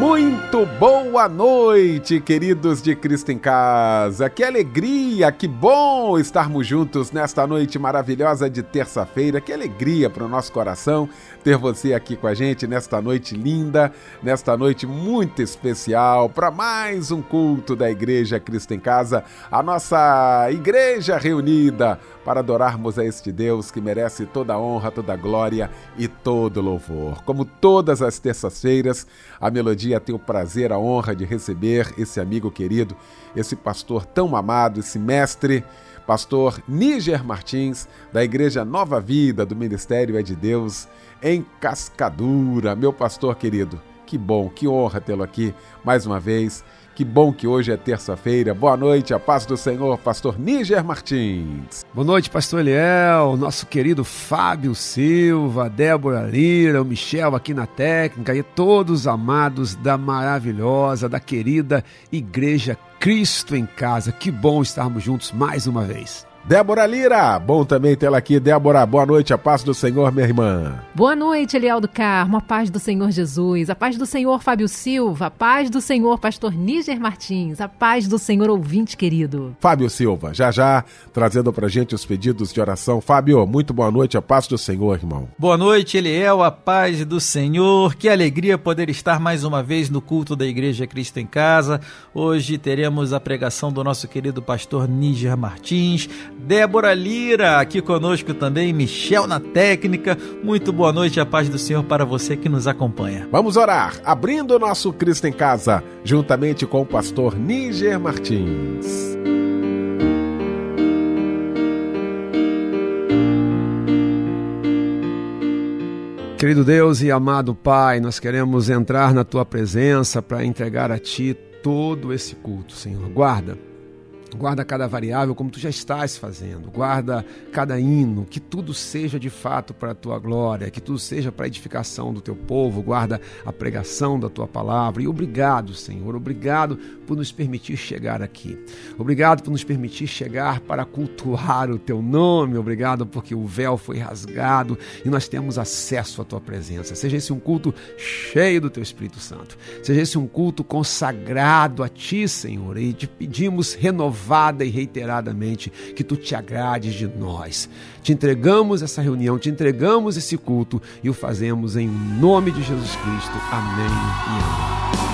Muito boa noite, queridos de Cristo em Casa. Que alegria, que bom estarmos juntos nesta noite maravilhosa de terça-feira. Que alegria para o nosso coração ter você aqui com a gente nesta noite linda, nesta noite muito especial para mais um culto da Igreja Cristo em Casa, a nossa igreja reunida para adorarmos a este Deus que merece toda honra, toda glória e todo louvor. Como todas as terças-feiras, a Melodia tem o prazer, a honra de receber esse amigo querido, esse pastor tão amado, esse mestre, pastor Níger Martins, da Igreja Nova Vida do Ministério É de Deus, em Cascadura. Meu pastor querido, que bom, que honra tê-lo aqui mais uma vez que bom que hoje é terça-feira. Boa noite, a paz do Senhor, pastor Níger Martins. Boa noite, pastor Eliel, nosso querido Fábio Silva, Débora Lira, o Michel aqui na técnica e todos amados da maravilhosa, da querida Igreja Cristo em Casa. Que bom estarmos juntos mais uma vez. Débora Lira, bom também tê-la aqui. Débora, boa noite, a paz do Senhor, minha irmã. Boa noite, Eliel do Carmo, a paz do Senhor Jesus, a paz do Senhor Fábio Silva, a paz do Senhor Pastor Níger Martins, a paz do Senhor ouvinte querido. Fábio Silva, já já trazendo pra gente os pedidos de oração. Fábio, muito boa noite, a paz do Senhor, irmão. Boa noite, Eliel, a paz do Senhor. Que alegria poder estar mais uma vez no culto da Igreja Cristo em Casa. Hoje teremos a pregação do nosso querido pastor Níger Martins Débora Lira aqui conosco também, Michel na técnica. Muito boa noite, a paz do Senhor para você que nos acompanha. Vamos orar, abrindo o nosso Cristo em Casa, juntamente com o pastor Níger Martins. Querido Deus e amado Pai, nós queremos entrar na tua presença para entregar a ti todo esse culto, Senhor. Guarda Guarda cada variável como tu já estás fazendo. Guarda cada hino, que tudo seja de fato para a tua glória, que tudo seja para a edificação do teu povo. Guarda a pregação da tua palavra. E obrigado, Senhor, obrigado por nos permitir chegar aqui. Obrigado por nos permitir chegar para cultuar o teu nome. Obrigado porque o véu foi rasgado e nós temos acesso à tua presença. Seja esse um culto cheio do teu Espírito Santo. Seja esse um culto consagrado a ti, Senhor. E te pedimos renovar renovada e reiteradamente que tu te agrades de nós. Te entregamos essa reunião, te entregamos esse culto e o fazemos em nome de Jesus Cristo. Amém e amém.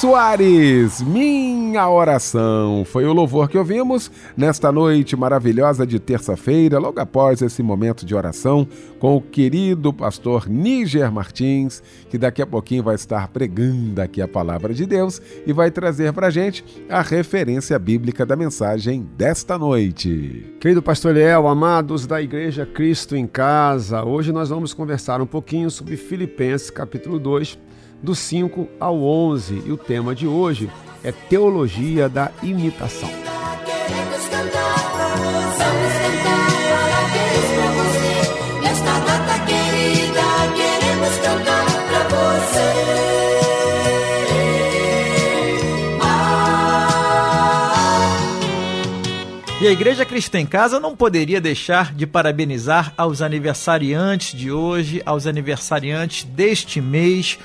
Soares, minha oração. Foi o louvor que ouvimos nesta noite maravilhosa de terça-feira, logo após esse momento de oração com o querido pastor Níger Martins, que daqui a pouquinho vai estar pregando aqui a palavra de Deus e vai trazer para gente a referência bíblica da mensagem desta noite. Querido pastor Eliel, amados da Igreja Cristo em Casa, hoje nós vamos conversar um pouquinho sobre Filipenses capítulo 2, do 5 ao 11, e o tema de hoje é Teologia da Imitação. E a Igreja Cristã em Casa não poderia deixar de parabenizar aos aniversariantes de hoje, aos aniversariantes deste mês,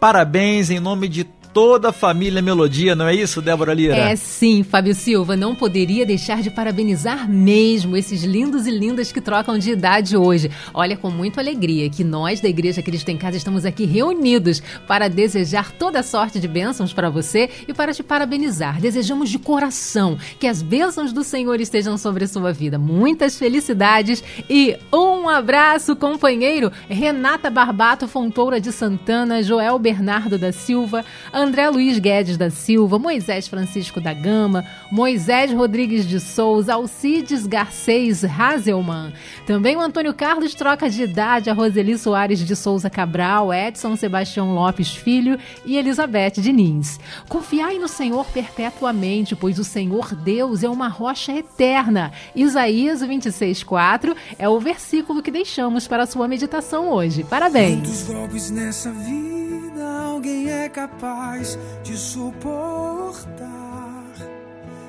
Parabéns em nome de toda a família Melodia, não é isso, Débora Lira? É sim, Fábio Silva. Não poderia deixar de parabenizar mesmo esses lindos e lindas que trocam de idade hoje. Olha, com muita alegria que nós da Igreja Cristo em Casa estamos aqui reunidos para desejar toda sorte de bênçãos para você e para te parabenizar. Desejamos de coração que as bênçãos do Senhor estejam sobre a sua vida. Muitas felicidades e um abraço, companheiro Renata Barbato Fontoura de Santana, Joel Bernardo da Silva, André Luiz Guedes da Silva, Moisés Francisco da Gama, Moisés Rodrigues de Souza, Alcides Garcês Hazelman. Também o Antônio Carlos troca de idade, a Roseli Soares de Souza Cabral, Edson Sebastião Lopes Filho e Elizabeth Diniz. Confiai no Senhor perpetuamente, pois o Senhor Deus é uma rocha eterna. Isaías 26,4 é o versículo que deixamos para a sua meditação hoje. Parabéns! Muitos golpes nessa vida, alguém é capaz capaz de suportar?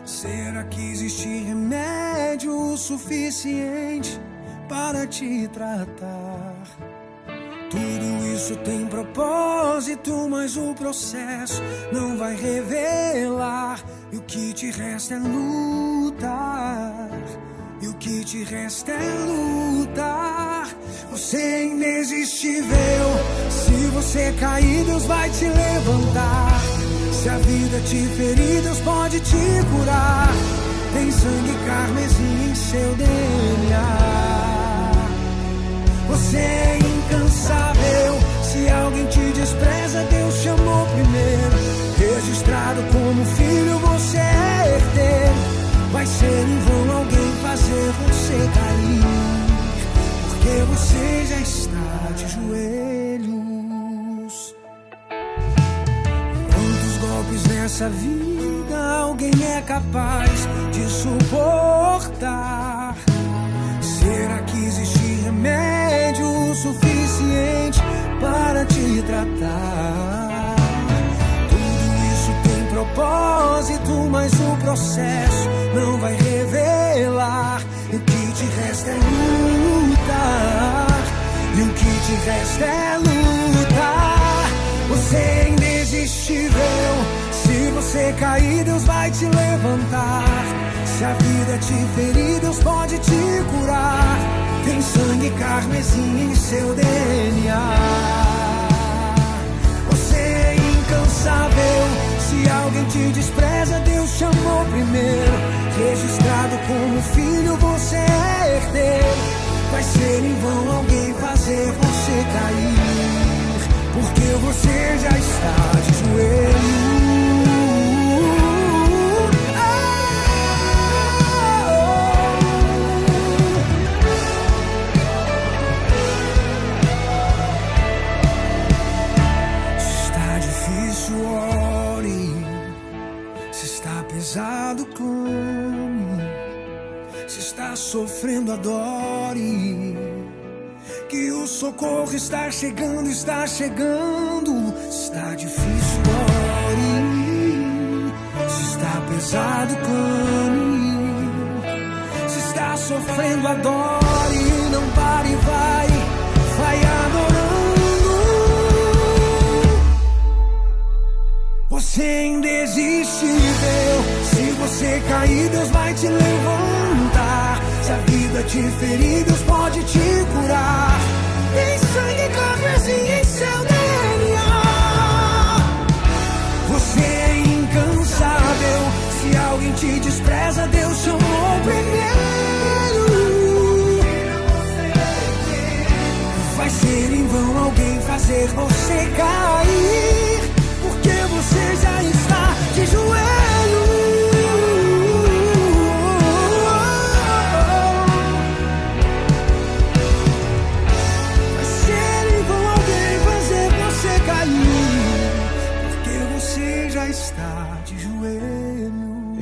Será que existe remédio suficiente para te tratar? Tudo isso tem propósito, mas o processo não vai revelar. E o que te resta é lutar. E o que te resta é lutar. Você é inexistível. Se você cair, Deus vai te levantar. Se a vida te ferir, Deus pode te curar. Tem sangue carmesim em seu DNA. Você é incansável. Se alguém te despreza, Deus chamou primeiro. Registrado como filho, você é herdeiro. Vai ser em vão alguém você cair, porque você já está de joelhos. Quantos golpes nessa vida alguém é capaz de suportar? Será que existe remédio suficiente para te tratar? Tudo isso tem propósito, mas o processo não vai revelar. E resta é lutar. Você é inexistível. Se você cair, Deus vai te levantar. Se a vida te ferir, Deus pode te curar. Tem sangue carmesim em seu DNA. Você é incansável. Se alguém te despreza, Deus chamou primeiro. Registrado como filho, você é herdeiro. Vai ser em vão alguém fazer você cair. Porque você já está de joelho. pesado clame, se está sofrendo adore, que o socorro está chegando, está chegando, está difícil ore, se está pesado clame, se está sofrendo adore, não pare, vai, vai adorando, você ainda existe você cair, Deus vai te levantar. Se vida te ferir, Deus pode te curar. Tem sangue carmesim em seu DNA. Você alguém te despreza, Deus chamou primeiro. Vai ser em vão alguém fazer você cair, porque você já está de joelho.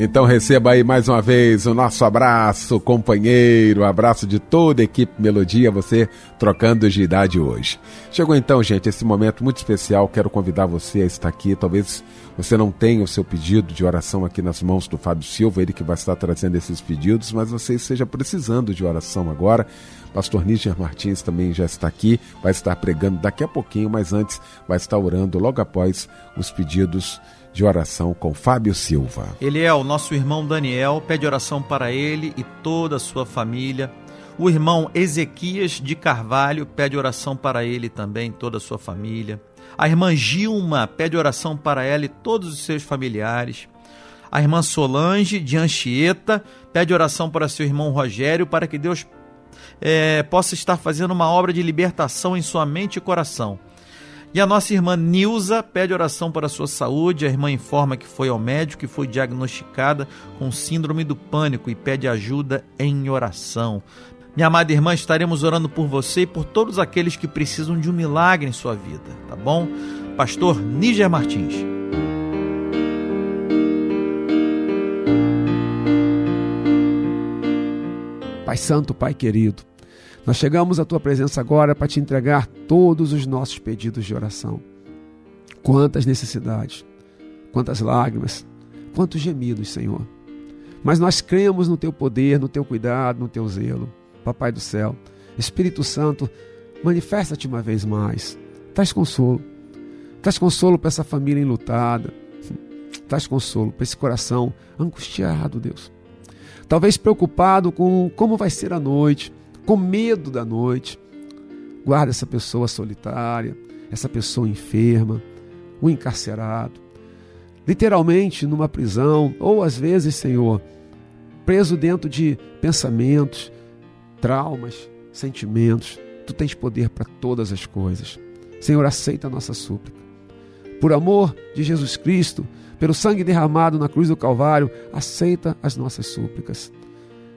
Então receba aí mais uma vez o nosso abraço, companheiro, abraço de toda a equipe Melodia, você trocando de idade hoje. Chegou então, gente, esse momento muito especial. Quero convidar você a estar aqui. Talvez você não tenha o seu pedido de oração aqui nas mãos do Fábio Silva, ele que vai estar trazendo esses pedidos, mas você esteja precisando de oração agora. Pastor Níger Martins também já está aqui, vai estar pregando daqui a pouquinho, mas antes vai estar orando logo após os pedidos de oração com Fábio Silva. Ele é o nosso irmão Daniel, pede oração para ele e toda a sua família. O irmão Ezequias de Carvalho pede oração para ele também, toda a sua família. A irmã Gilma pede oração para ela e todos os seus familiares. A irmã Solange de Anchieta pede oração para seu irmão Rogério para que Deus eh, possa estar fazendo uma obra de libertação em sua mente e coração. E a nossa irmã Nilza pede oração para sua saúde. A irmã informa que foi ao médico e foi diagnosticada com síndrome do pânico e pede ajuda em oração. Minha amada irmã, estaremos orando por você e por todos aqueles que precisam de um milagre em sua vida, tá bom? Pastor Níger Martins. Pai Santo, Pai querido, nós chegamos à tua presença agora para te entregar todos os nossos pedidos de oração. Quantas necessidades, quantas lágrimas, quantos gemidos, Senhor. Mas nós cremos no teu poder, no teu cuidado, no teu zelo. Papai do céu, Espírito Santo, manifesta-te uma vez mais. Traz consolo. Traz consolo para essa família enlutada. Traz consolo para esse coração angustiado, Deus. Talvez preocupado com como vai ser a noite, com medo da noite. Guarda essa pessoa solitária, essa pessoa enferma, o encarcerado, literalmente numa prisão, ou às vezes, Senhor, preso dentro de pensamentos, traumas, sentimentos. Tu tens poder para todas as coisas. Senhor, aceita a nossa súplica. Por amor de Jesus Cristo, pelo sangue derramado na cruz do Calvário, aceita as nossas súplicas.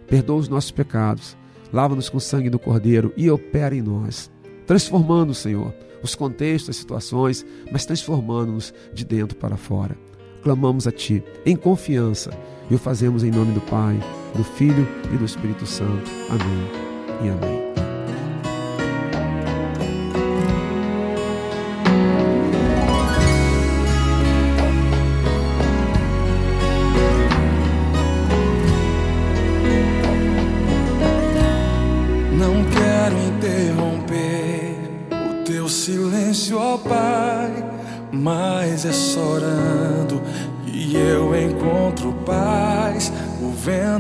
Perdoa os nossos pecados, lava-nos com o sangue do Cordeiro e opera em nós, transformando, Senhor, os contextos, as situações, mas transformando-nos de dentro para fora. Clamamos a Ti em confiança e o fazemos em nome do Pai, do Filho e do Espírito Santo. Amém e amém.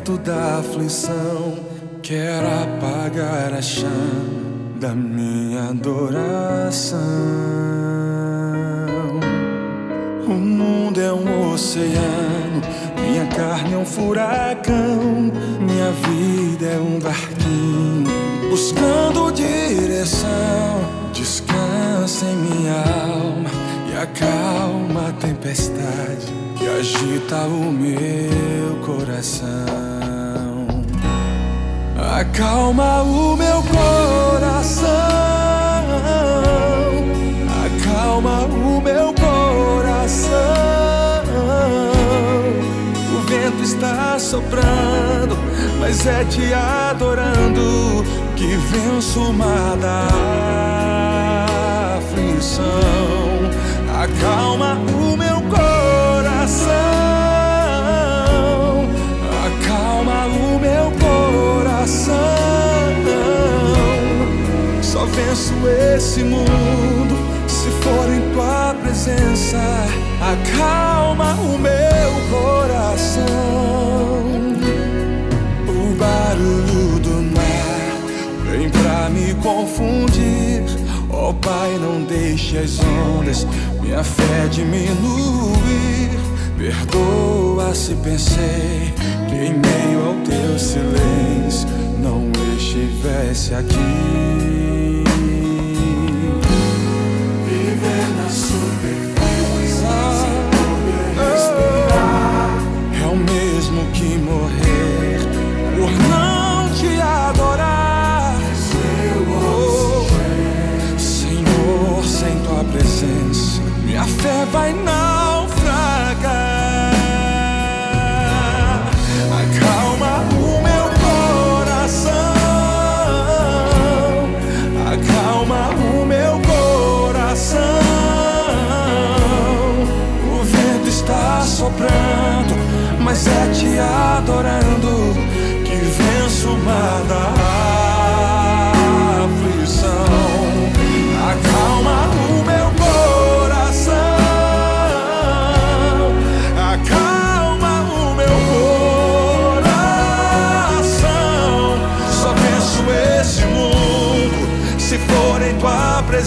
Vento da aflição quer apagar a chama da minha adoração. O mundo é um oceano, minha carne é um furacão, minha vida é um barquinho buscando direção. Descansa em minha alma e acalma a tempestade que agita o meu coração. Acalma o meu coração. Acalma o meu coração. O vento está soprando, mas é te adorando que venço o mar da aflição. Acalma o meu venço esse mundo se for em tua presença. Acalma o meu coração. O barulho do mar vem pra me confundir. Ó Pai, não deixe as ondas minha fé diminuir. Perdoa se pensei que em meio ao teu silêncio não estivesse aqui.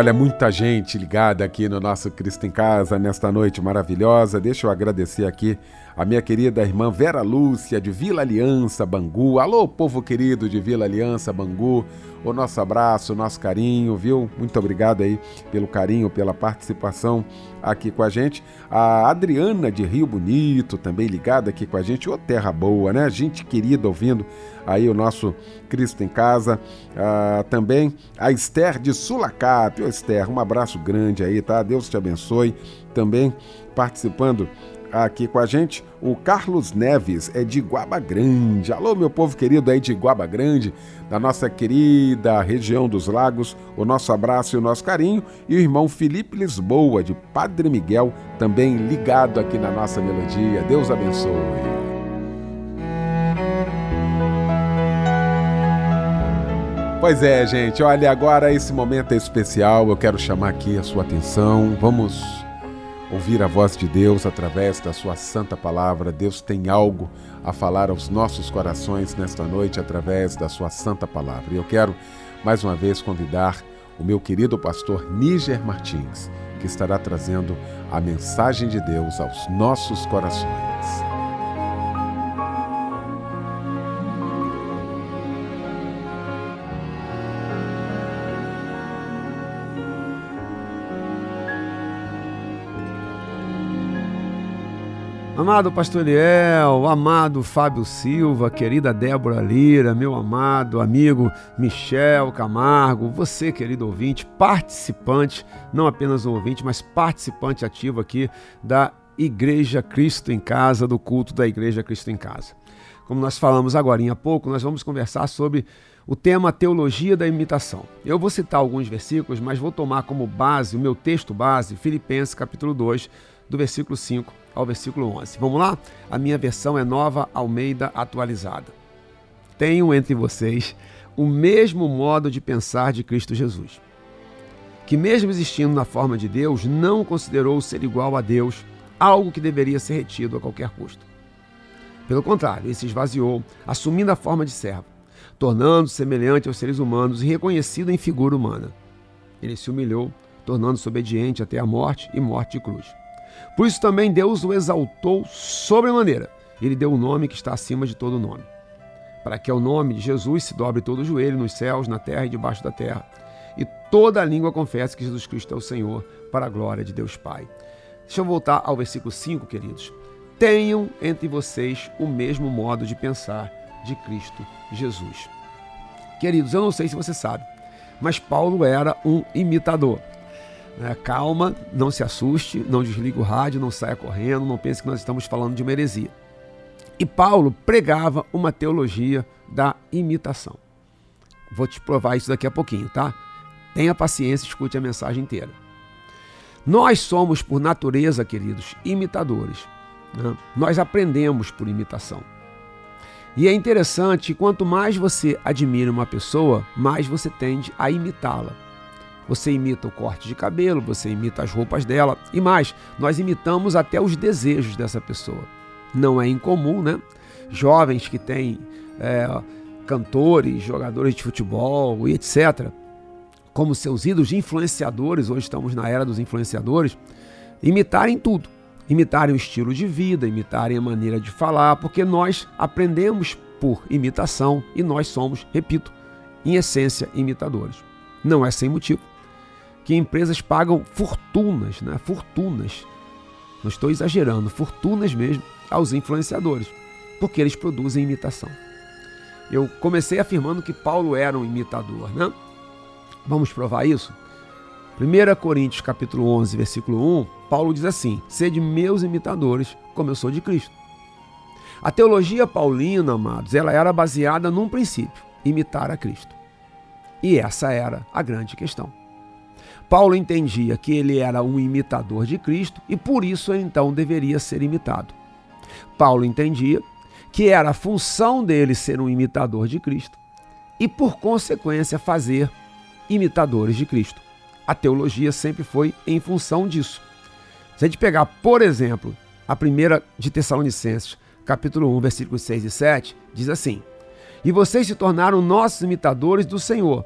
Olha, muita gente ligada aqui no nosso Cristo em Casa nesta noite maravilhosa. Deixa eu agradecer aqui a minha querida irmã Vera Lúcia, de Vila Aliança, Bangu. Alô, povo querido de Vila Aliança, Bangu. O nosso abraço, o nosso carinho, viu? Muito obrigado aí pelo carinho, pela participação aqui com a gente. A Adriana de Rio Bonito, também ligada aqui com a gente. Ô, terra boa, né? Gente querida ouvindo aí o nosso Cristo em Casa. Ah, também a Esther de Sulacap. Esther, um abraço grande aí, tá? Deus te abençoe. Também participando aqui com a gente, o Carlos Neves, é de Guaba Grande. Alô, meu povo querido aí de Guaba Grande, da nossa querida região dos lagos, o nosso abraço e o nosso carinho. E o irmão Felipe Lisboa, de Padre Miguel, também ligado aqui na nossa melodia. Deus abençoe. Pois é, gente, olha, agora esse momento é especial, eu quero chamar aqui a sua atenção. Vamos ouvir a voz de Deus através da sua santa palavra. Deus tem algo a falar aos nossos corações nesta noite através da sua santa palavra. E eu quero mais uma vez convidar o meu querido pastor Níger Martins, que estará trazendo a mensagem de Deus aos nossos corações. Amado Pastor Eliel, amado Fábio Silva, querida Débora Lira, meu amado amigo Michel Camargo, você, querido ouvinte, participante, não apenas um ouvinte, mas participante ativo aqui da Igreja Cristo em Casa, do culto da Igreja Cristo em Casa. Como nós falamos agora há pouco, nós vamos conversar sobre o tema Teologia da Imitação. Eu vou citar alguns versículos, mas vou tomar como base, o meu texto base, Filipenses capítulo 2, do versículo 5 ao versículo 11. Vamos lá? A minha versão é nova Almeida atualizada. Tenho entre vocês o mesmo modo de pensar de Cristo Jesus, que, mesmo existindo na forma de Deus, não considerou ser igual a Deus algo que deveria ser retido a qualquer custo. Pelo contrário, ele se esvaziou, assumindo a forma de servo, tornando-se semelhante aos seres humanos e reconhecido em figura humana. Ele se humilhou, tornando-se obediente até a morte e morte de cruz. Por isso também Deus o exaltou sobremaneira. Ele deu o um nome que está acima de todo nome. Para que ao nome de Jesus se dobre todo o joelho nos céus, na terra e debaixo da terra. E toda a língua confesse que Jesus Cristo é o Senhor, para a glória de Deus Pai. Deixa eu voltar ao versículo 5, queridos. Tenham entre vocês o mesmo modo de pensar de Cristo Jesus. Queridos, eu não sei se você sabe, mas Paulo era um imitador. É, calma, não se assuste, não desligue o rádio, não saia correndo, não pense que nós estamos falando de uma heresia. E Paulo pregava uma teologia da imitação. Vou te provar isso daqui a pouquinho, tá? Tenha paciência, escute a mensagem inteira. Nós somos, por natureza, queridos, imitadores. Né? Nós aprendemos por imitação. E é interessante, quanto mais você admira uma pessoa, mais você tende a imitá-la. Você imita o corte de cabelo, você imita as roupas dela e mais, nós imitamos até os desejos dessa pessoa. Não é incomum, né? Jovens que têm é, cantores, jogadores de futebol e etc., como seus ídolos influenciadores, hoje estamos na era dos influenciadores, imitarem tudo. Imitarem o estilo de vida, imitarem a maneira de falar, porque nós aprendemos por imitação e nós somos, repito, em essência, imitadores. Não é sem motivo que empresas pagam fortunas, né? Fortunas. Não estou exagerando, fortunas mesmo aos influenciadores, porque eles produzem imitação. Eu comecei afirmando que Paulo era um imitador, né? Vamos provar isso? 1 Coríntios capítulo 11, versículo 1, Paulo diz assim: "Sede meus imitadores, como eu sou de Cristo". A teologia paulina, amados, ela era baseada num princípio: imitar a Cristo. E essa era a grande questão. Paulo entendia que ele era um imitador de Cristo e por isso então deveria ser imitado. Paulo entendia que era a função dele ser um imitador de Cristo e, por consequência, fazer imitadores de Cristo. A teologia sempre foi em função disso. Se a gente pegar, por exemplo, a primeira de Tessalonicenses, capítulo 1, versículos 6 e 7, diz assim: E vocês se tornaram nossos imitadores do Senhor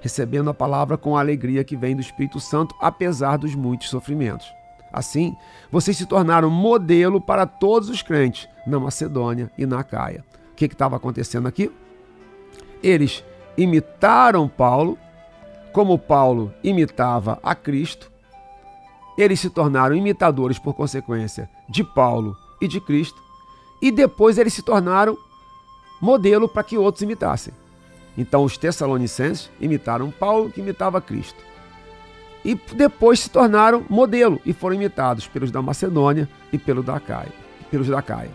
recebendo a palavra com a alegria que vem do Espírito Santo, apesar dos muitos sofrimentos. Assim, vocês se tornaram modelo para todos os crentes na Macedônia e na Caia. O que estava acontecendo aqui? Eles imitaram Paulo, como Paulo imitava a Cristo. Eles se tornaram imitadores, por consequência, de Paulo e de Cristo. E depois eles se tornaram modelo para que outros imitassem. Então os tessalonicenses imitaram Paulo, que imitava Cristo. E depois se tornaram modelo e foram imitados pelos da Macedônia e pelo da Caia, pelos da Caia.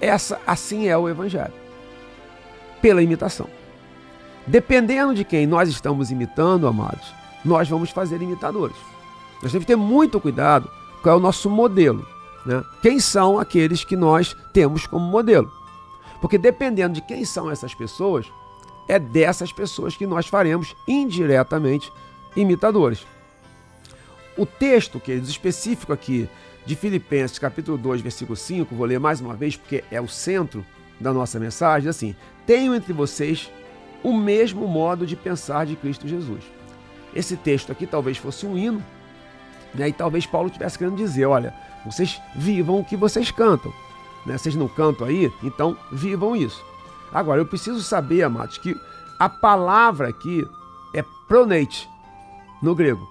Essa assim é o evangelho. Pela imitação. Dependendo de quem nós estamos imitando, amados, nós vamos fazer imitadores. Nós temos que ter muito cuidado qual é o nosso modelo. Né? Quem são aqueles que nós temos como modelo? Porque dependendo de quem são essas pessoas, é dessas pessoas que nós faremos indiretamente imitadores. O texto, queridos, específico aqui de Filipenses, capítulo 2, versículo 5, vou ler mais uma vez porque é o centro da nossa mensagem, assim: Tenho entre vocês o mesmo modo de pensar de Cristo Jesus. Esse texto aqui talvez fosse um hino, né? e talvez Paulo estivesse querendo dizer: olha, vocês vivam o que vocês cantam. Né? Vocês não cantam aí, então vivam isso. Agora, eu preciso saber, amados, que a palavra aqui é proneite no grego.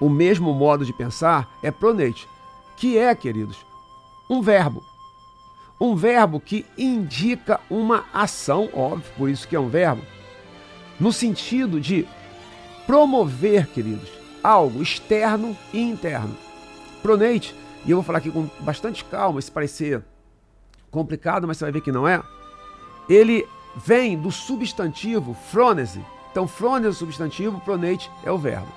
O mesmo modo de pensar é proneite, que é, queridos, um verbo. Um verbo que indica uma ação, óbvio, por isso que é um verbo, no sentido de promover, queridos, algo externo e interno. Proneite, e eu vou falar aqui com bastante calma, se parecer complicado, mas você vai ver que não é ele vem do substantivo fronese. Então, fronese é o substantivo, pronate é o verbo.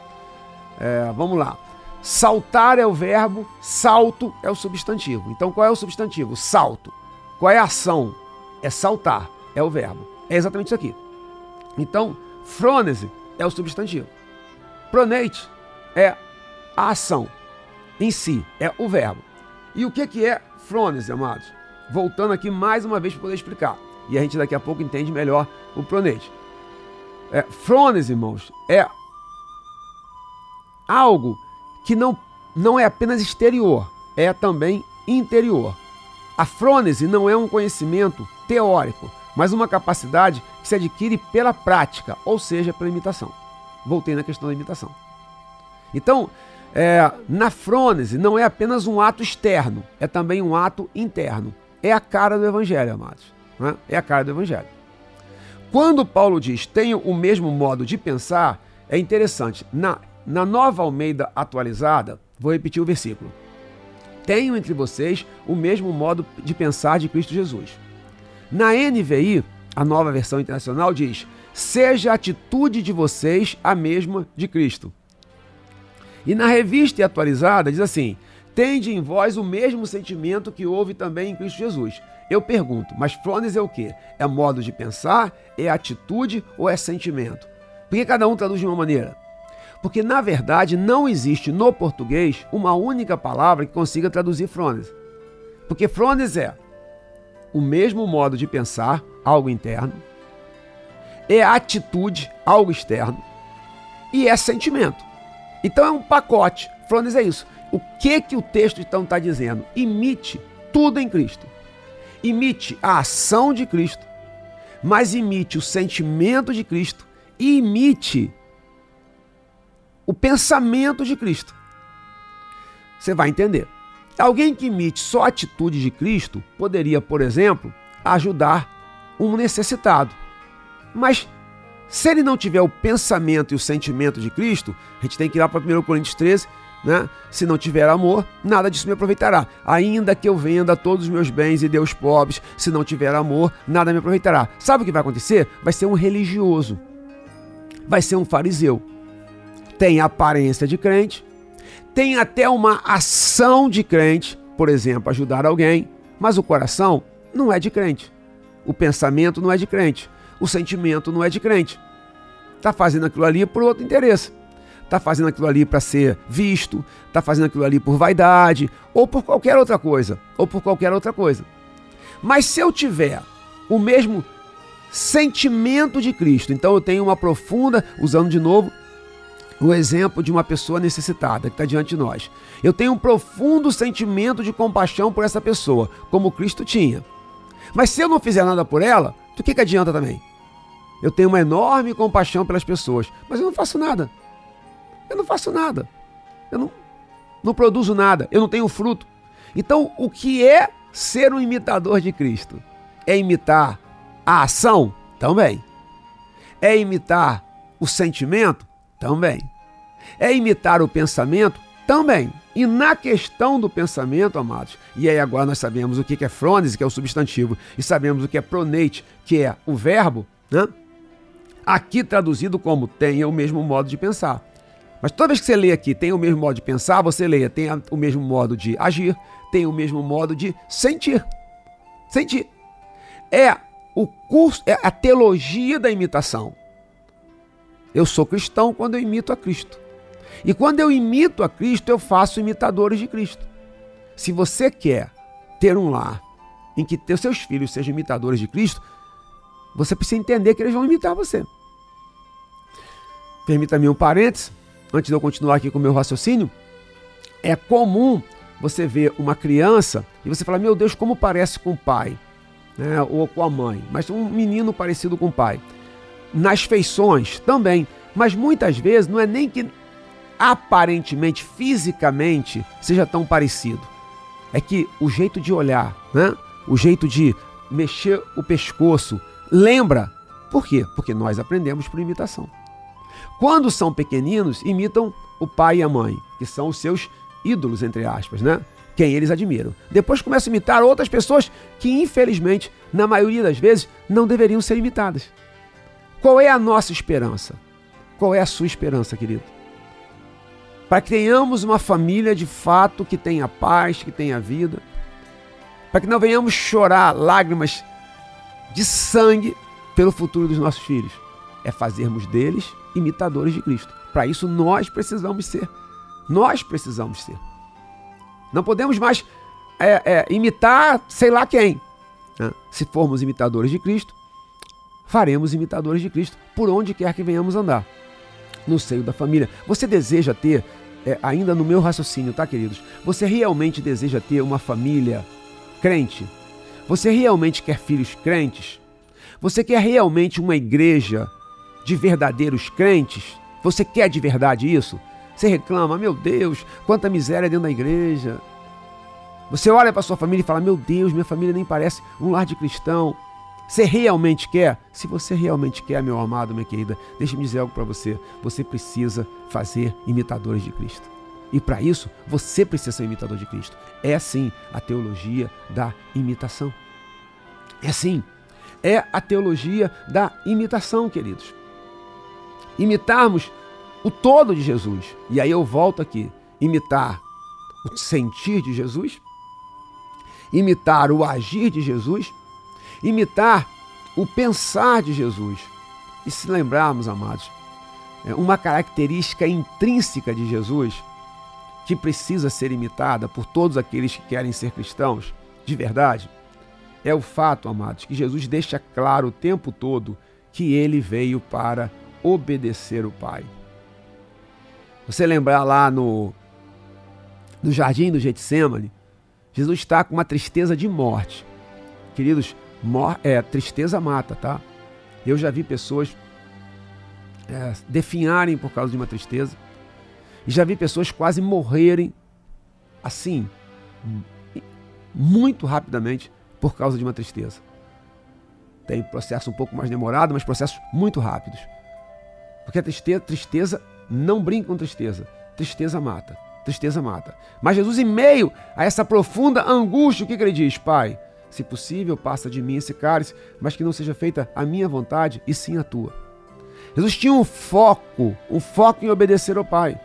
É, vamos lá. Saltar é o verbo, salto é o substantivo. Então, qual é o substantivo? Salto. Qual é a ação? É saltar, é o verbo. É exatamente isso aqui. Então, fronese é o substantivo. Pronate é a ação em si, é o verbo. E o que, que é fronese, amados? Voltando aqui mais uma vez para poder explicar e a gente daqui a pouco entende melhor o pronete. É, frones, irmãos, é algo que não, não é apenas exterior, é também interior. A frônese não é um conhecimento teórico, mas uma capacidade que se adquire pela prática, ou seja, pela imitação. Voltei na questão da imitação. Então, É, na frônese não é apenas um ato externo, é também um ato interno. É a cara do Evangelho, amados. Né? É a cara do Evangelho. Quando Paulo diz tenho o mesmo modo de pensar, é interessante. Na, na nova Almeida atualizada, vou repetir o versículo. Tenho entre vocês o mesmo modo de pensar de Cristo Jesus. Na NVI, a nova versão internacional diz: seja a atitude de vocês a mesma de Cristo. E na revista atualizada diz assim: tende em vós o mesmo sentimento que houve também em Cristo Jesus. Eu pergunto, mas Flones é o quê? É modo de pensar? É atitude ou é sentimento? Por que cada um traduz de uma maneira? Porque, na verdade, não existe no português uma única palavra que consiga traduzir Frones. Porque Frones é o mesmo modo de pensar, algo interno, é atitude, algo externo, e é sentimento. Então é um pacote. Frones é isso. O que que o texto então está dizendo? Imite tudo em Cristo. Imite a ação de Cristo, mas imite o sentimento de Cristo e imite o pensamento de Cristo. Você vai entender. Alguém que imite só a atitude de Cristo poderia, por exemplo, ajudar um necessitado. Mas se ele não tiver o pensamento e o sentimento de Cristo, a gente tem que ir lá para 1 Coríntios 13, né? Se não tiver amor, nada disso me aproveitará. Ainda que eu venda todos os meus bens e dê aos pobres, se não tiver amor, nada me aproveitará. Sabe o que vai acontecer? Vai ser um religioso. Vai ser um fariseu. Tem aparência de crente, tem até uma ação de crente, por exemplo, ajudar alguém, mas o coração não é de crente. O pensamento não é de crente. O sentimento não é de crente. Está fazendo aquilo ali por outro interesse. Está fazendo aquilo ali para ser visto, está fazendo aquilo ali por vaidade, ou por qualquer outra coisa, ou por qualquer outra coisa. Mas se eu tiver o mesmo sentimento de Cristo, então eu tenho uma profunda, usando de novo o exemplo de uma pessoa necessitada que está diante de nós. Eu tenho um profundo sentimento de compaixão por essa pessoa, como Cristo tinha. Mas se eu não fizer nada por ela, do que, que adianta também? Eu tenho uma enorme compaixão pelas pessoas, mas eu não faço nada. Eu não faço nada. Eu não, não produzo nada. Eu não tenho fruto. Então, o que é ser um imitador de Cristo? É imitar a ação? Também. É imitar o sentimento? Também. É imitar o pensamento? Também. E na questão do pensamento, amados, e aí agora nós sabemos o que é frônese, que é o substantivo, e sabemos o que é pronate, que é o verbo, né? Aqui traduzido como tenha o mesmo modo de pensar. Mas toda vez que você lê aqui, tem o mesmo modo de pensar, você leia, tem o mesmo modo de agir, tem o mesmo modo de sentir. Sentir. É o curso, é a teologia da imitação. Eu sou cristão quando eu imito a Cristo. E quando eu imito a Cristo, eu faço imitadores de Cristo. Se você quer ter um lar em que seus filhos sejam imitadores de Cristo, você precisa entender que eles vão imitar você. Permita-me um parênteses, antes de eu continuar aqui com o meu raciocínio. É comum você ver uma criança e você falar, meu Deus, como parece com o pai, né? ou com a mãe, mas um menino parecido com o pai nas feições também. Mas muitas vezes não é nem que aparentemente, fisicamente, seja tão parecido. É que o jeito de olhar, né? o jeito de mexer o pescoço, lembra. Por quê? Porque nós aprendemos por imitação. Quando são pequeninos, imitam o pai e a mãe, que são os seus ídolos, entre aspas, né? Quem eles admiram. Depois começam a imitar outras pessoas que, infelizmente, na maioria das vezes, não deveriam ser imitadas. Qual é a nossa esperança? Qual é a sua esperança, querido? Para que tenhamos uma família de fato que tenha paz, que tenha vida. Para que não venhamos chorar lágrimas de sangue pelo futuro dos nossos filhos. É fazermos deles imitadores de Cristo. Para isso nós precisamos ser. Nós precisamos ser. Não podemos mais é, é, imitar sei lá quem. Né? Se formos imitadores de Cristo, faremos imitadores de Cristo por onde quer que venhamos andar. No seio da família. Você deseja ter, é, ainda no meu raciocínio, tá, queridos? Você realmente deseja ter uma família crente? Você realmente quer filhos crentes? Você quer realmente uma igreja de verdadeiros crentes? Você quer de verdade isso? Você reclama, meu Deus, quanta miséria dentro da igreja. Você olha para sua família e fala: Meu Deus, minha família nem parece um lar de cristão. Você realmente quer? Se você realmente quer, meu amado, minha querida, deixe-me dizer algo para você. Você precisa fazer imitadores de Cristo. E para isso, você precisa ser imitador de Cristo. É assim a teologia da imitação. É assim. É a teologia da imitação, queridos. Imitarmos o todo de Jesus. E aí eu volto aqui. Imitar o sentir de Jesus, imitar o agir de Jesus, imitar o pensar de Jesus. E se lembrarmos, amados, é uma característica intrínseca de Jesus que precisa ser imitada por todos aqueles que querem ser cristãos de verdade, é o fato, amados, que Jesus deixa claro o tempo todo que ele veio para obedecer o Pai. Você lembrar lá no, no jardim do Getsemane, Jesus está com uma tristeza de morte. Queridos, mor é, tristeza mata, tá? Eu já vi pessoas é, definharem por causa de uma tristeza. E já vi pessoas quase morrerem assim, muito rapidamente, por causa de uma tristeza. Tem processo um pouco mais demorado, mas processos muito rápidos. Porque a tristeza, tristeza não brinca com tristeza. Tristeza mata. Tristeza mata. Mas Jesus, em meio a essa profunda angústia, o que, que ele diz? Pai, se possível, passa de mim esse cálice, mas que não seja feita a minha vontade e sim a tua. Jesus tinha um foco, um foco em obedecer ao Pai.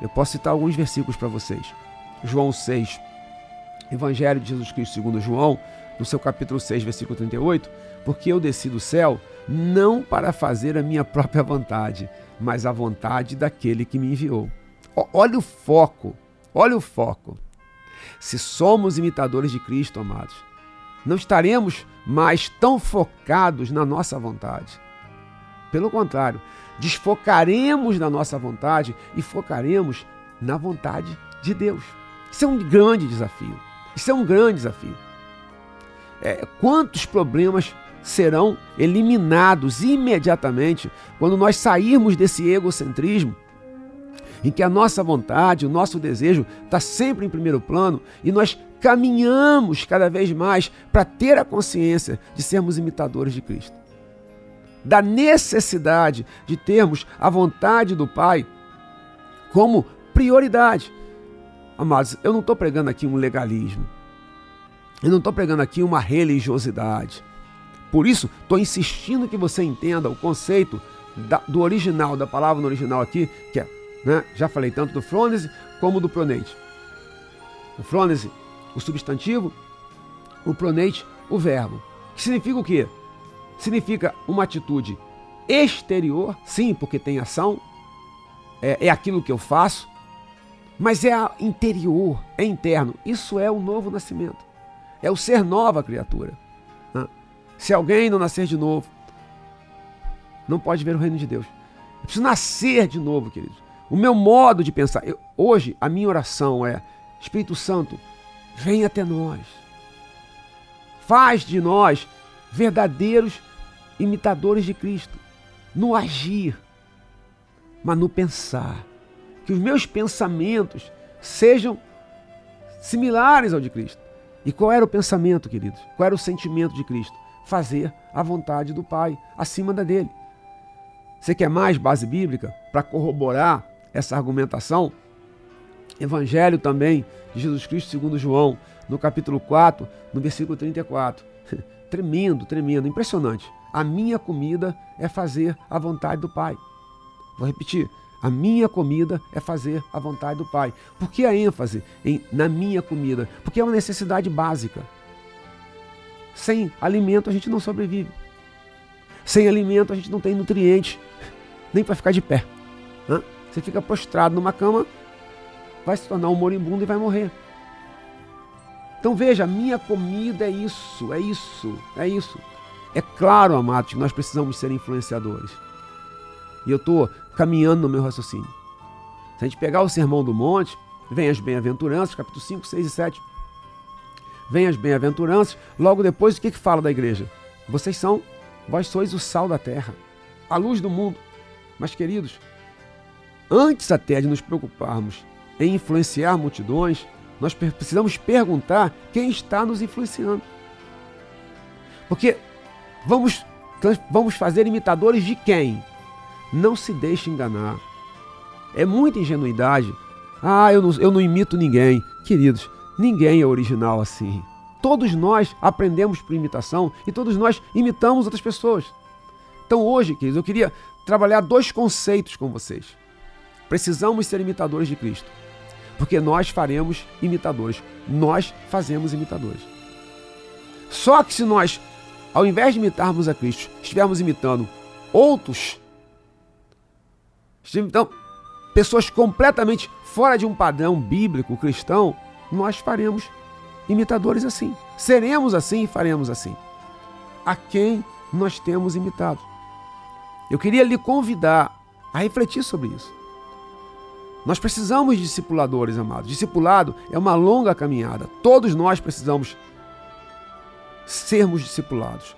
Eu posso citar alguns versículos para vocês. João 6, Evangelho de Jesus Cristo segundo João, no seu capítulo 6, versículo 38, porque eu desci do céu não para fazer a minha própria vontade, mas a vontade daquele que me enviou. Olha o foco, olha o foco. Se somos imitadores de Cristo, amados, não estaremos mais tão focados na nossa vontade. Pelo contrário, desfocaremos da nossa vontade e focaremos na vontade de Deus. Isso é um grande desafio. Isso é um grande desafio. É, quantos problemas serão eliminados imediatamente quando nós sairmos desse egocentrismo em que a nossa vontade, o nosso desejo está sempre em primeiro plano e nós caminhamos cada vez mais para ter a consciência de sermos imitadores de Cristo. Da necessidade de termos a vontade do Pai como prioridade. Amados, eu não estou pregando aqui um legalismo. Eu não estou pregando aqui uma religiosidade. Por isso, estou insistindo que você entenda o conceito da, do original, da palavra no original aqui, que é, né, já falei tanto do frônese como do pronate. O frônese, o substantivo, o pronate, o verbo. Que significa o quê? Significa uma atitude exterior, sim, porque tem ação, é, é aquilo que eu faço, mas é interior, é interno. Isso é o novo nascimento, é o ser nova criatura. Se alguém não nascer de novo, não pode ver o reino de Deus. Eu preciso nascer de novo, queridos. O meu modo de pensar, eu, hoje a minha oração é: Espírito Santo, vem até nós. Faz de nós verdadeiros imitadores de Cristo, no agir, mas no pensar. Que os meus pensamentos sejam similares ao de Cristo. E qual era o pensamento, queridos? Qual era o sentimento de Cristo? Fazer a vontade do Pai, acima da dele. Você quer mais base bíblica para corroborar essa argumentação? Evangelho também de Jesus Cristo segundo João, no capítulo 4, no versículo 34. tremendo, tremendo, impressionante. A minha comida é fazer a vontade do Pai. Vou repetir. A minha comida é fazer a vontade do Pai. Por que a ênfase em, na minha comida? Porque é uma necessidade básica. Sem alimento a gente não sobrevive. Sem alimento a gente não tem nutrientes, nem para ficar de pé. Você fica prostrado numa cama, vai se tornar um moribundo e vai morrer. Então veja, minha comida é isso, é isso, é isso. É claro, amados, que nós precisamos ser influenciadores. E eu estou caminhando no meu raciocínio. Se a gente pegar o Sermão do Monte, vem as bem-aventuranças, capítulo 5, 6 e 7 vem as bem-aventuranças. Logo depois, o que, que fala da igreja? Vocês são, vós sois o sal da terra, a luz do mundo. Mas, queridos, antes até de nos preocuparmos em influenciar multidões, nós precisamos perguntar quem está nos influenciando. Porque vamos, vamos fazer imitadores de quem? Não se deixe enganar. É muita ingenuidade. Ah, eu não, eu não imito ninguém. Queridos, ninguém é original assim. Todos nós aprendemos por imitação e todos nós imitamos outras pessoas. Então hoje, queridos, eu queria trabalhar dois conceitos com vocês. Precisamos ser imitadores de Cristo, porque nós faremos imitadores. Nós fazemos imitadores. Só que se nós, ao invés de imitarmos a Cristo, estivermos imitando outros, então, pessoas completamente fora de um padrão bíblico cristão, nós faremos imitadores assim. Seremos assim e faremos assim. A quem nós temos imitado? Eu queria lhe convidar a refletir sobre isso. Nós precisamos de discipuladores, amados. Discipulado é uma longa caminhada. Todos nós precisamos sermos discipulados.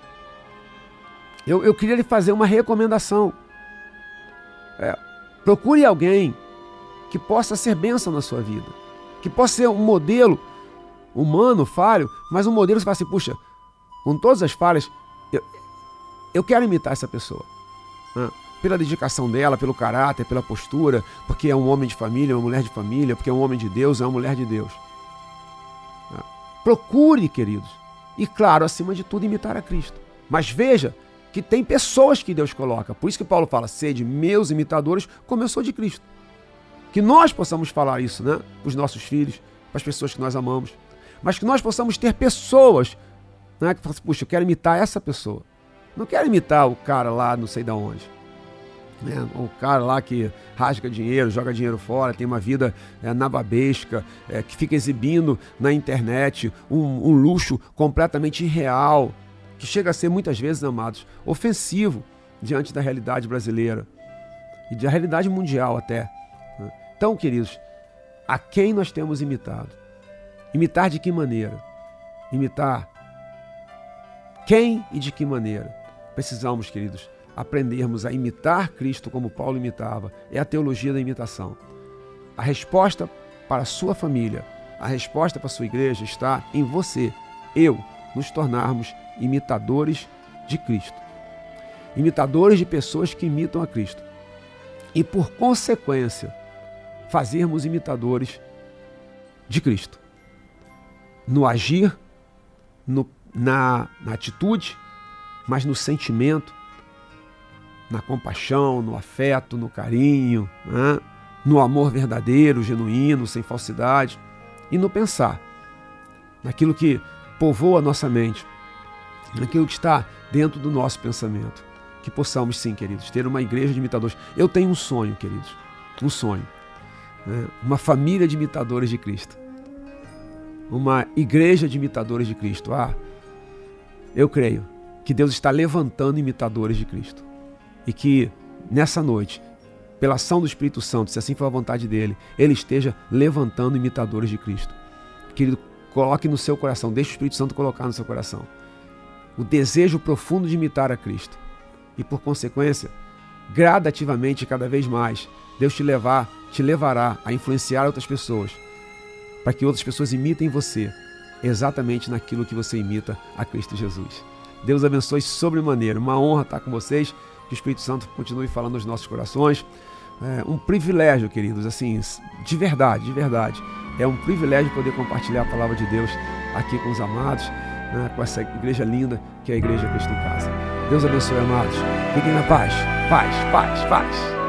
Eu, eu queria lhe fazer uma recomendação. É, procure alguém que possa ser bênção na sua vida, que possa ser um modelo humano, falho, mas um modelo que você fala assim, puxa, com todas as falhas, eu, eu quero imitar essa pessoa. Né? Pela dedicação dela, pelo caráter, pela postura, porque é um homem de família, uma mulher de família, porque é um homem de Deus, é uma mulher de Deus. Né? Procure, queridos, e claro, acima de tudo, imitar a Cristo. Mas veja que tem pessoas que Deus coloca. Por isso que Paulo fala, sede meus imitadores, como eu sou de Cristo. Que nós possamos falar isso, né? Para os nossos filhos, para as pessoas que nós amamos mas que nós possamos ter pessoas né, que falam assim, puxa, eu quero imitar essa pessoa. Não quero imitar o cara lá não sei de onde. Né? O cara lá que rasga dinheiro, joga dinheiro fora, tem uma vida é, nababesca, é, que fica exibindo na internet um, um luxo completamente irreal, que chega a ser muitas vezes, amados, ofensivo diante da realidade brasileira e da realidade mundial até. Então, queridos, a quem nós temos imitado? Imitar de que maneira? Imitar quem e de que maneira? Precisamos, queridos, aprendermos a imitar Cristo como Paulo imitava. É a teologia da imitação. A resposta para a sua família, a resposta para a sua igreja está em você, eu, nos tornarmos imitadores de Cristo. Imitadores de pessoas que imitam a Cristo. E, por consequência, fazermos imitadores de Cristo no agir, no, na, na atitude, mas no sentimento, na compaixão, no afeto, no carinho, né? no amor verdadeiro, genuíno, sem falsidade, e no pensar, naquilo que povoa a nossa mente, naquilo que está dentro do nosso pensamento. Que possamos, sim, queridos, ter uma igreja de imitadores. Eu tenho um sonho, queridos, um sonho. Né? Uma família de imitadores de Cristo uma igreja de imitadores de Cristo. Ah, eu creio que Deus está levantando imitadores de Cristo. E que nessa noite, pela ação do Espírito Santo, se assim for a vontade dele, ele esteja levantando imitadores de Cristo. Querido, coloque no seu coração, deixe o Espírito Santo colocar no seu coração o desejo profundo de imitar a Cristo. E por consequência, gradativamente, cada vez mais, Deus te levar, te levará a influenciar outras pessoas para que outras pessoas imitem você exatamente naquilo que você imita a Cristo Jesus. Deus abençoe sobremaneira. Uma honra estar com vocês. Que o Espírito Santo continue falando nos nossos corações. É um privilégio, queridos, assim, de verdade, de verdade. É um privilégio poder compartilhar a palavra de Deus aqui com os amados, né, com essa igreja linda que é a Igreja Cristo em Casa. Deus abençoe, amados. Fiquem na paz. Paz, paz, paz.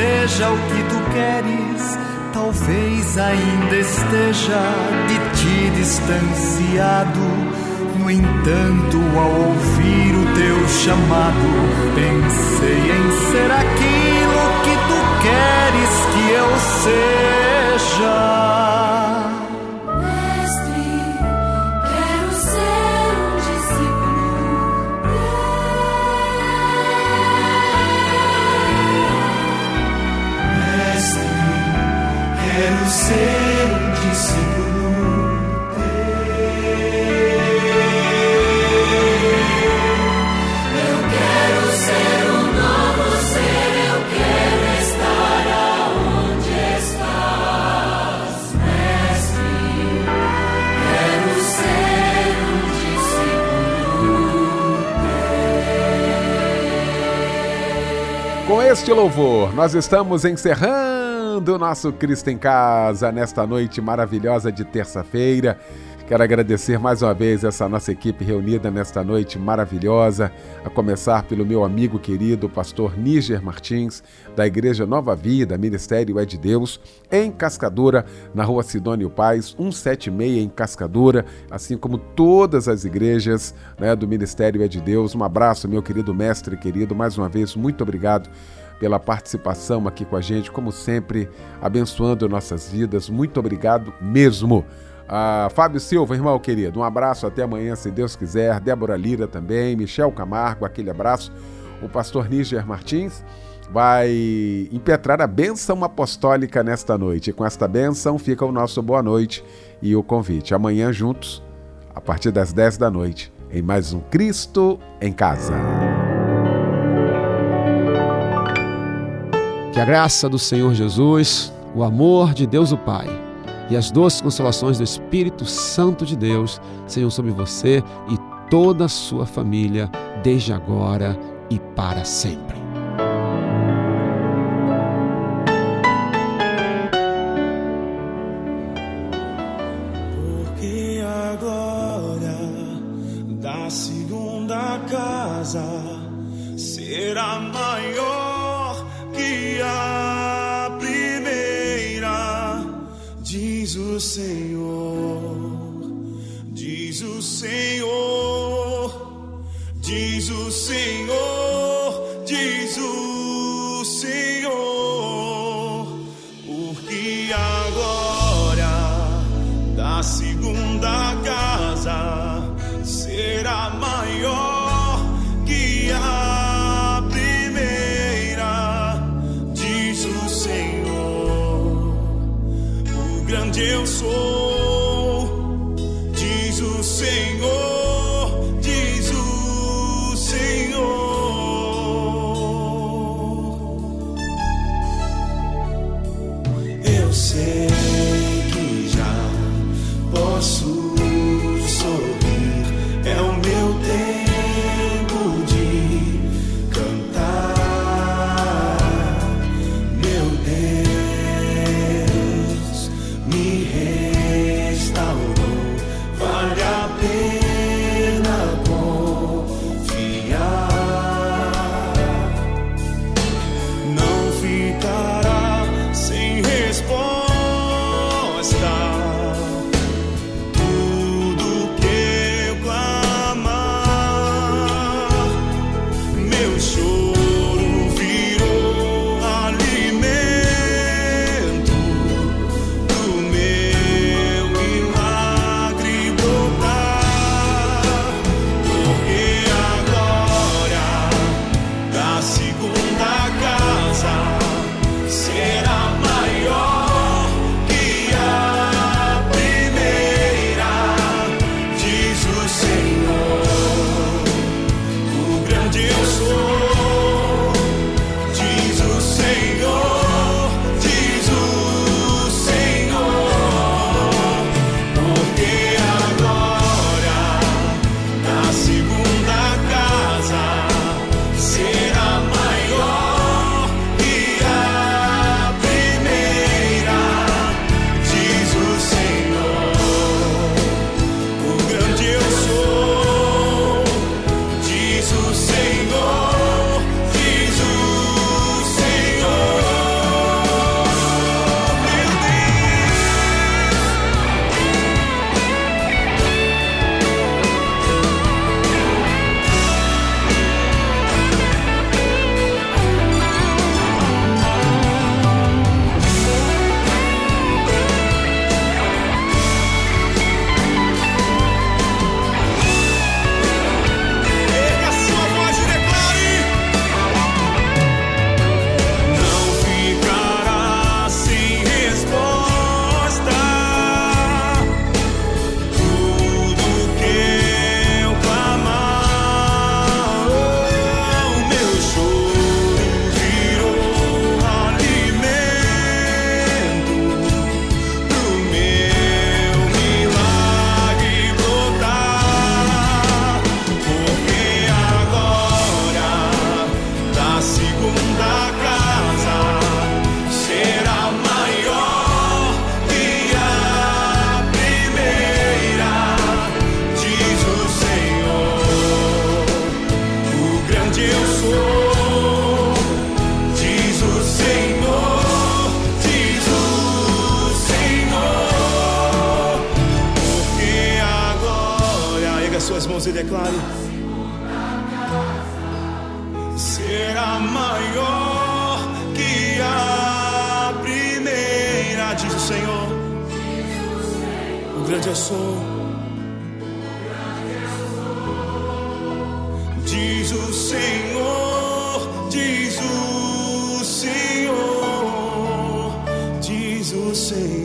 Seja o que tu queres, talvez ainda esteja de ti distanciado. No entanto, ao ouvir o teu chamado, pensei em ser aquilo que tu queres que eu seja. Este louvor, nós estamos encerrando o nosso Cristo em Casa nesta noite maravilhosa de terça-feira. Quero agradecer mais uma vez essa nossa equipe reunida nesta noite maravilhosa, a começar pelo meu amigo querido, pastor Níger Martins, da Igreja Nova Vida, Ministério é de Deus, em Cascadura, na rua Sidônio Paz, 176 em Cascadura, assim como todas as igrejas né, do Ministério é de Deus. Um abraço, meu querido mestre querido, mais uma vez, muito obrigado pela participação aqui com a gente, como sempre, abençoando nossas vidas. Muito obrigado mesmo. Ah, Fábio Silva, irmão querido, um abraço até amanhã, se Deus quiser. Débora Lira também, Michel Camargo, aquele abraço. O pastor Níger Martins vai impetrar a bênção apostólica nesta noite. E com esta bênção fica o nosso boa noite e o convite. Amanhã juntos, a partir das 10 da noite, em mais um Cristo em Casa. Que a graça do Senhor Jesus, o amor de Deus o Pai e as doces consolações do Espírito Santo de Deus sejam sobre você e toda a sua família, desde agora e para sempre. Eu mãos e declare: Será maior que a primeira, diz o Senhor. O grande eu sou. Diz o Senhor, diz o Senhor, diz o Senhor.